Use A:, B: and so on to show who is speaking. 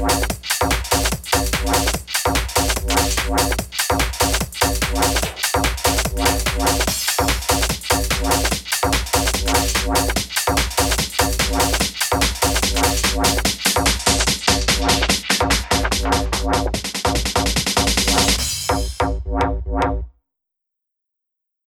A: Wow.